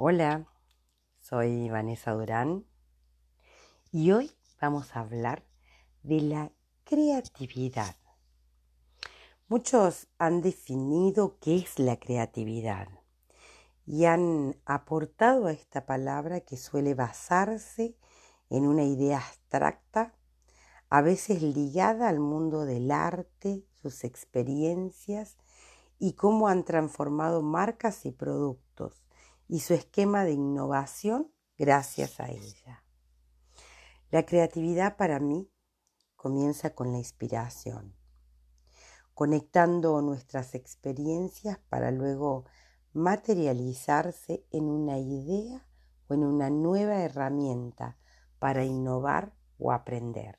Hola, soy Vanessa Durán y hoy vamos a hablar de la creatividad. Muchos han definido qué es la creatividad y han aportado a esta palabra que suele basarse en una idea abstracta, a veces ligada al mundo del arte, sus experiencias y cómo han transformado marcas y productos y su esquema de innovación gracias a ella. La creatividad para mí comienza con la inspiración, conectando nuestras experiencias para luego materializarse en una idea o en una nueva herramienta para innovar o aprender.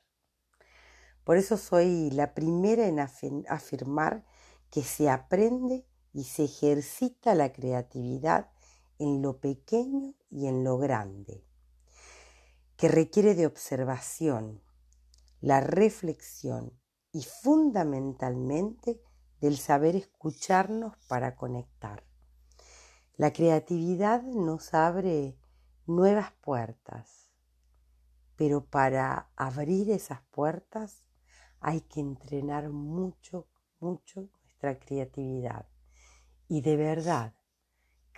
Por eso soy la primera en afirmar que se aprende y se ejercita la creatividad en lo pequeño y en lo grande, que requiere de observación, la reflexión y fundamentalmente del saber escucharnos para conectar. La creatividad nos abre nuevas puertas, pero para abrir esas puertas hay que entrenar mucho, mucho nuestra creatividad. Y de verdad,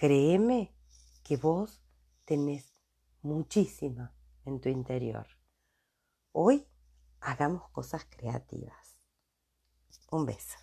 créeme que vos tenés muchísima en tu interior. Hoy hagamos cosas creativas. Un beso.